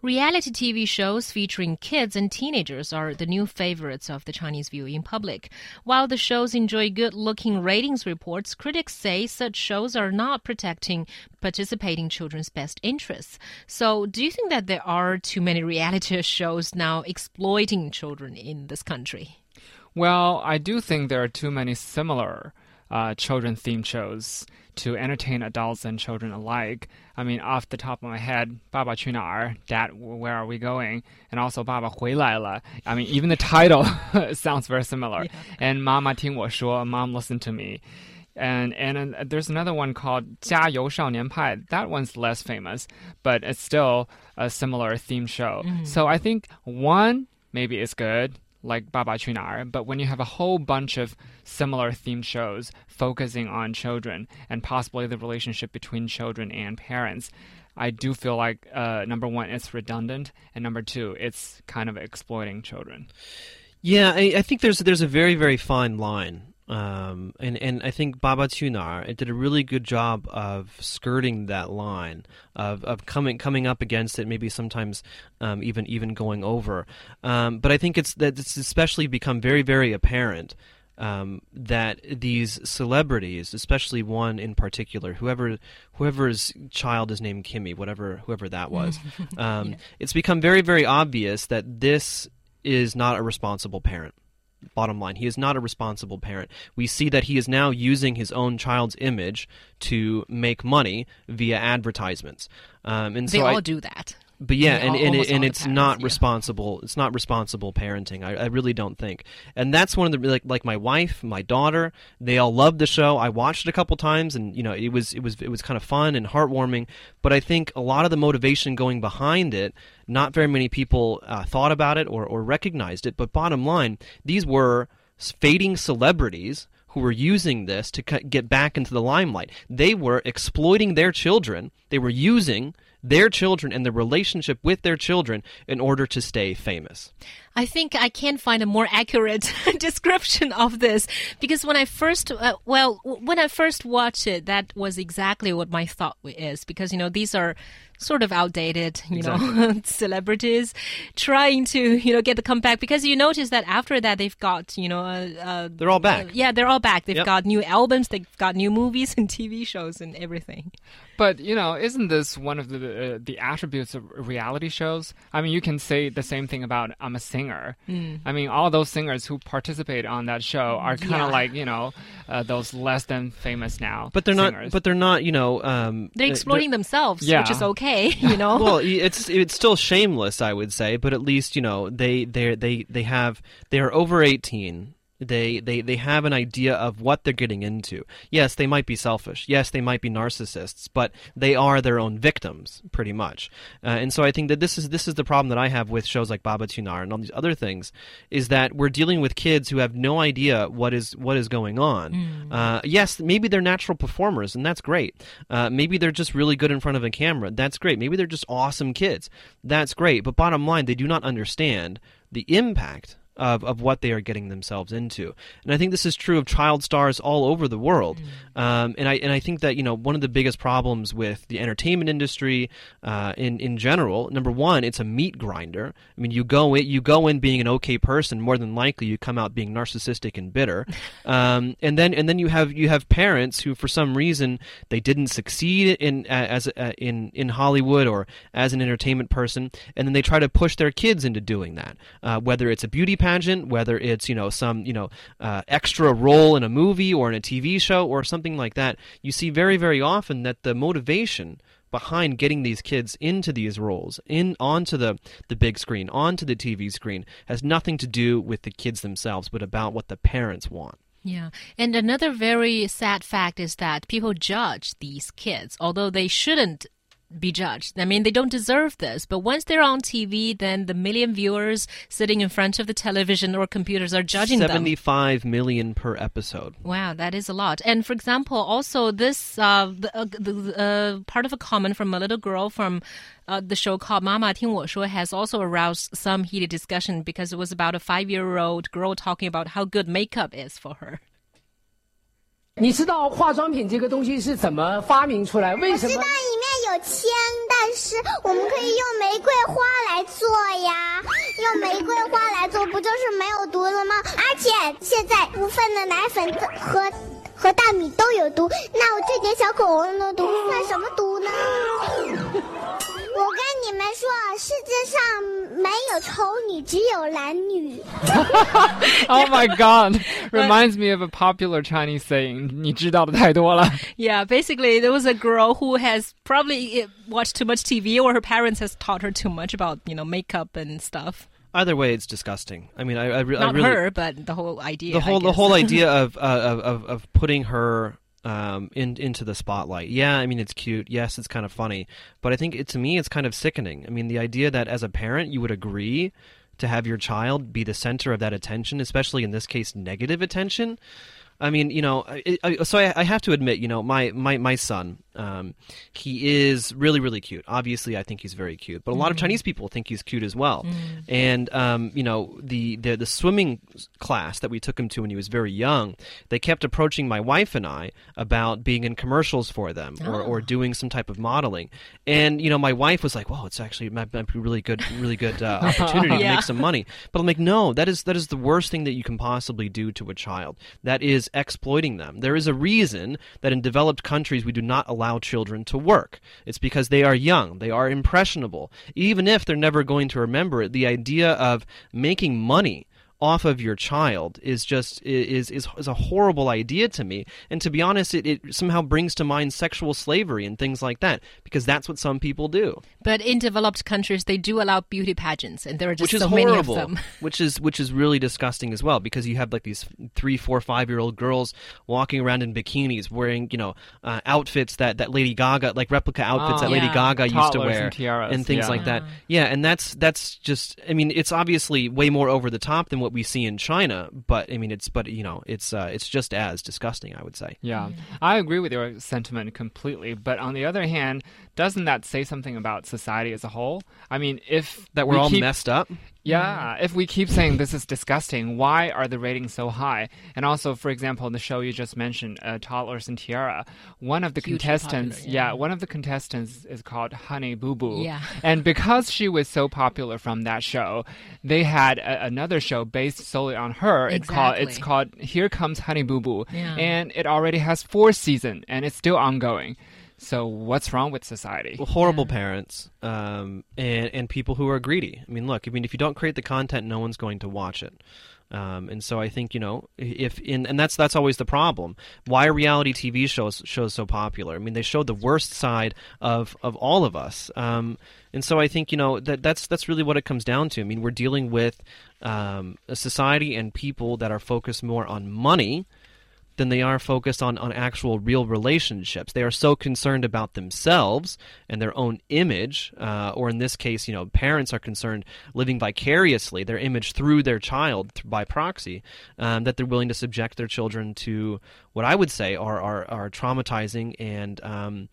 Reality TV shows featuring kids and teenagers are the new favorites of the Chinese viewing public. While the shows enjoy good looking ratings reports, critics say such shows are not protecting participating children's best interests. So, do you think that there are too many reality shows now exploiting children in this country? Well, I do think there are too many similar uh, children themed shows to entertain adults and children alike. I mean, off the top of my head, Baba Qu Nar, Dad, Where Are We Going? And also Baba Hui Lai La. I mean, even the title sounds very similar. Yeah. And Mama Ting Wo Shuo, Mom Listen to Me. And, and uh, there's another one called Jia You Shao Nian Pai. That one's less famous, but it's still a similar theme show. Mm. So I think one maybe is good, like Baba Qu Nar, but when you have a whole bunch of similar themed shows focusing on children and possibly the relationship between children and parents, I do feel like uh, number one, it's redundant, and number two, it's kind of exploiting children. Yeah, I, I think there's there's a very very fine line um, and and I think Baba Tunar did a really good job of skirting that line of, of coming coming up against it, maybe sometimes um, even even going over. Um, but I think it's that it's especially become very very apparent um, that these celebrities, especially one in particular, whoever whoever's child is named Kimmy, whatever whoever that was, um, yeah. it's become very very obvious that this is not a responsible parent bottom line. He is not a responsible parent. We see that he is now using his own child's image to make money via advertisements. Um, and they so all I, do that but yeah, and and, it, and it's parents, not yeah. responsible. It's not responsible parenting. I, I, really don't think. And that's one of the like like my wife, my daughter. They all loved the show. I watched it a couple times, and you know it was it was it was kind of fun and heartwarming. But I think a lot of the motivation going behind it, not very many people uh, thought about it or or recognized it. But bottom line, these were fading celebrities who were using this to get back into the limelight. They were exploiting their children. They were using their children and the relationship with their children in order to stay famous. I think I can't find a more accurate description of this because when I first, uh, well, when I first watched it, that was exactly what my thought is because, you know, these are sort of outdated, you exactly. know, celebrities trying to, you know, get the comeback because you notice that after that they've got, you know, uh, uh, they're all back. yeah, they're all back. They've yep. got new albums, they've got new movies and TV shows and everything. But you know, isn't this one of the uh, the attributes of reality shows? I mean, you can say the same thing about I'm a singer. Mm. I mean, all those singers who participate on that show are kind of yeah. like you know uh, those less than famous now. But they're singers. not. But they're not. You know, um, they're exploiting they're, themselves, yeah. which is okay. You know. well, it's it's still shameless, I would say. But at least you know they they they they have they are over eighteen they, they, they have an idea of what they're getting into. Yes, they might be selfish. Yes, they might be narcissists, but they are their own victims, pretty much. Uh, and so I think that this is this is the problem that I have with shows like Baba Tunar and all these other things, is that we're dealing with kids who have no idea what is what is going on. Mm. Uh, yes, maybe they're natural performers, and that's great. Uh, maybe they're just really good in front of a camera. That's great. Maybe they're just awesome kids. That's great. But bottom line, they do not understand the impact of, of what they are getting themselves into. And I think this is true of child stars all over the world. Mm. Um, and I and I think that you know one of the biggest problems with the entertainment industry uh, in in general, number one, it's a meat grinder. I mean, you go in, you go in being an okay person, more than likely you come out being narcissistic and bitter. Um, and then and then you have you have parents who, for some reason, they didn't succeed in as uh, in in Hollywood or as an entertainment person, and then they try to push their kids into doing that, uh, whether it's a beauty pageant pageant, whether it's you know some you know uh, extra role in a movie or in a TV show or something like that, you see very very often that the motivation behind getting these kids into these roles, in onto the the big screen, onto the TV screen, has nothing to do with the kids themselves, but about what the parents want. Yeah. And another very sad fact is that people judge these kids, although they shouldn't be judged. I mean, they don't deserve this, but once they're on TV, then the million viewers sitting in front of the television or computers are judging 75 them. Seventy-five million per episode. Wow, that is a lot. And for example, also this uh, the, uh, the uh, part of a comment from a little girl from uh, the show called Mama 听我说 has also aroused some heated discussion because it was about a five-year-old girl talking about how good makeup is for her. 你知道化妆品这个东西是怎么发明出来？为什么？ 有铅，但是我们可以用玫瑰花来做呀，用玫瑰花来做，不就是没有毒了吗？而且现在部分的奶粉和和大米都有毒，那我这点小口红的毒算什么毒呢？我跟你们说，世界上没有丑女，只有懒女。 oh my god! Reminds me of a popular Chinese saying. 你知道的太多了。 Yeah, basically, there was a girl who has probably uh, watched too much TV, or her parents has taught her too much about you know makeup and stuff. Either way, it's disgusting. I mean, I, I, re- I Not really her, but the whole idea. the I whole the guess. whole idea of, uh, of of of putting her um, in into the spotlight. Yeah, I mean it's cute. Yes, it's kind of funny, but I think it, to me it's kind of sickening. I mean, the idea that as a parent you would agree to have your child be the center of that attention, especially in this case, negative attention. I mean, you know, I, I, so I, I have to admit, you know, my my my son, um, he is really really cute. Obviously, I think he's very cute, but a lot of Chinese people think he's cute as well. And um, you know, the, the the swimming class that we took him to when he was very young, they kept approaching my wife and I about being in commercials for them or, or doing some type of modeling. And you know, my wife was like, "Well, it's actually might, might be really good, really good uh, opportunity to make some money." But I'm like, "No, that is that is the worst thing that you can possibly do to a child. That is exploiting them. There is a reason that in developed countries we do not allow children to work. It's because they are young, they are impressionable. Even if they're never going to remember it, the idea of making money off of your child is just is is is a horrible idea to me and to be honest it, it somehow brings to mind sexual slavery and things like that because that's what some people do But in developed countries, they do allow beauty pageants, and there are just which is so horrible many of them. which is which is really disgusting as well because you have like these three four five year old girls walking around in bikinis wearing you know uh, outfits that that lady gaga like replica outfits Oh. that lady Yeah. gaga used to wear and tiaras, things yeah. like that yeah and that's that's just i mean it's obviously way more over the top than what we see in china but i mean it's but you know it's uh, it's just as disgusting i would say Yeah, I agree with your sentiment completely. But on the other hand, doesn't that say something about society as a whole? I mean, if that we're we all keep, messed up Yeah, if we keep saying this is disgusting, why are the ratings so high? And also, for example, in the show you just mentioned, uh, Toddlers and Tiara, one of the Hugely contestants, popular, yeah. yeah. one of the contestants is called Honey Boo Boo. Yeah. And because she was so popular from that show, they had a, another show based solely on her. It called, it's called Here Comes Honey Boo Boo. Yeah. And it already has four seasons and it's still ongoing. So what's wrong with society? Well, horrible parents um, and and people who are greedy. I mean, look, I mean, if you don't create the content, no one's going to watch it. Um, and so I think you know if in and that's that's always the problem. Why are reality TV shows shows so popular? I mean, they show the worst side of of all of us. Um, and so I think you know that that's that's really what it comes down to. I mean, we're dealing with um, a society and people that are focused more on money than they are focused on, on actual real relationships. They are so concerned about themselves and their own image, uh, or in this case, you know, parents are concerned living vicariously their image through their child by proxy, um, that they're willing to subject their children to what I would say are are, are traumatizing and um,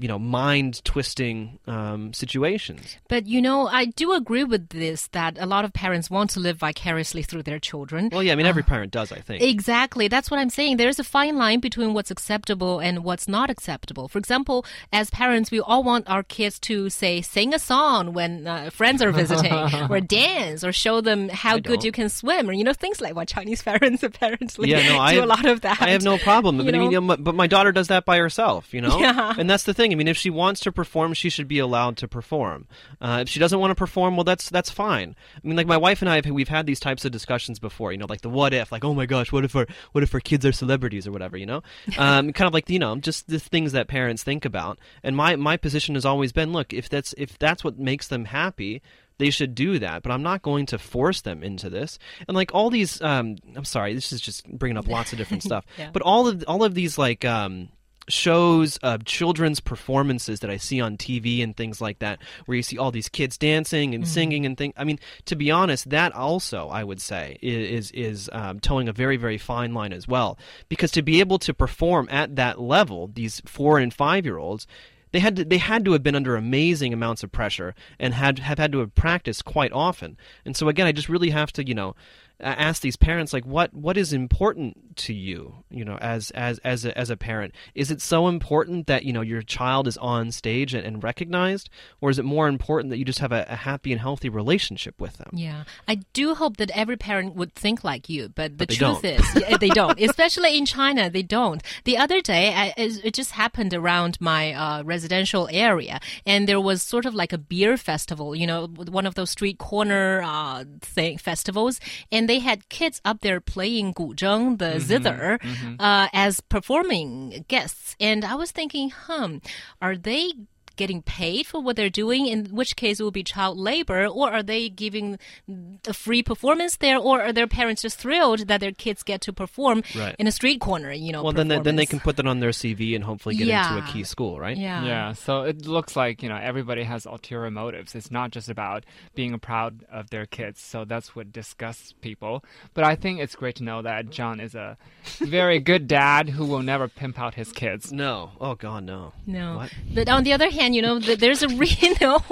you know mind twisting um, situations. But you know, I do agree with this that a lot of parents want to live vicariously through their children. Well, yeah, I mean every parent does, I think. Exactly. That's what I'm saying. There's a fine line between what's acceptable and what's not acceptable. For example, as parents, we all want our kids to say, sing a song when uh, friends are visiting, or dance, or show them how I good don't. you can swim, or you know things like what Chinese parents apparently yeah, no, do I a have, lot of that. I have no problem. You but I mean, know, but my daughter does that by herself, you know. Yeah. And that's the thing. I mean, if she wants to perform, she should be allowed to perform. Uh, if she doesn't want to perform, well, that's that's fine. I mean, like my wife and I, have, we've had these types of discussions before. You know, like the what if, like oh my gosh, what if our what if our kids are celebrities or whatever. You know, um, kind of like you know, just the things that parents think about. And my my position has always been, look, if that's if that's what makes them happy they should do that but i'm not going to force them into this and like all these um i'm sorry this is just bringing up lots of different stuff Yeah. but all of all of these like um shows of children's performances that I see on TV and things like that, where you see all these kids dancing and singing and things. I mean, to be honest, that also I would say is is um, toeing a very very fine line as well, because to be able to perform at that level, these four and five year olds. They had to, they had to have been under amazing amounts of pressure and had have had to have practiced quite often. And so again, I just really have to you know ask these parents like what what is important to you you know as as as a, as a parent? Is it so important that you know your child is on stage and, and recognized or is it more important that you just have a, a, happy and healthy relationship with them? Yeah. I do hope that every parent would think like you but the but truth is they don't. Especially in china they don't. The other day I, it just happened around my uh, residential area and there was sort of like a beer festival you know one of those street corner uh, thing festivals and they had kids up there playing guzheng, the mm -hmm, zither, mm -hmm. uh, as performing guests. And I was thinking, hmm, are they getting paid for what they're doing, in which case it will be child labor, or are they giving a free performance there, or are their parents just thrilled that their kids get to perform right. in a street corner? You know, well then they, then they can put that on their CV and hopefully get yeah. into a key school, right? Yeah, yeah. So it looks like you know everybody has ulterior motives. It's not just about being proud of their kids. So that's what disgusts people. But I think it's great to know that John is a very good dad who will never pimp out his kids. No, oh God, no. No. What? But on the other hand you know, there's a re- you know,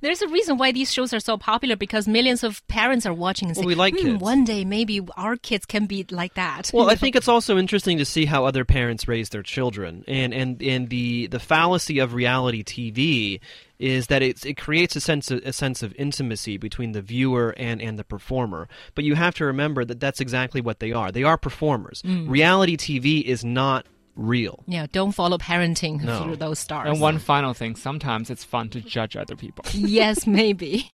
there's a reason why these shows are so popular because millions of parents are watching and well, we like hmm, one day maybe our kids can be like that. Well, I think it's also interesting to see how other parents raise their children, and and and the the fallacy of reality TV is that it it creates a sense of, a sense of intimacy between the viewer and, and the performer. But you have to remember that that's exactly what they are. They are performers. Mm. Reality TV is not real. Yeah, don't follow parenting no. through those stars. And one final thing sometimes it's fun to judge other people. yes, maybe.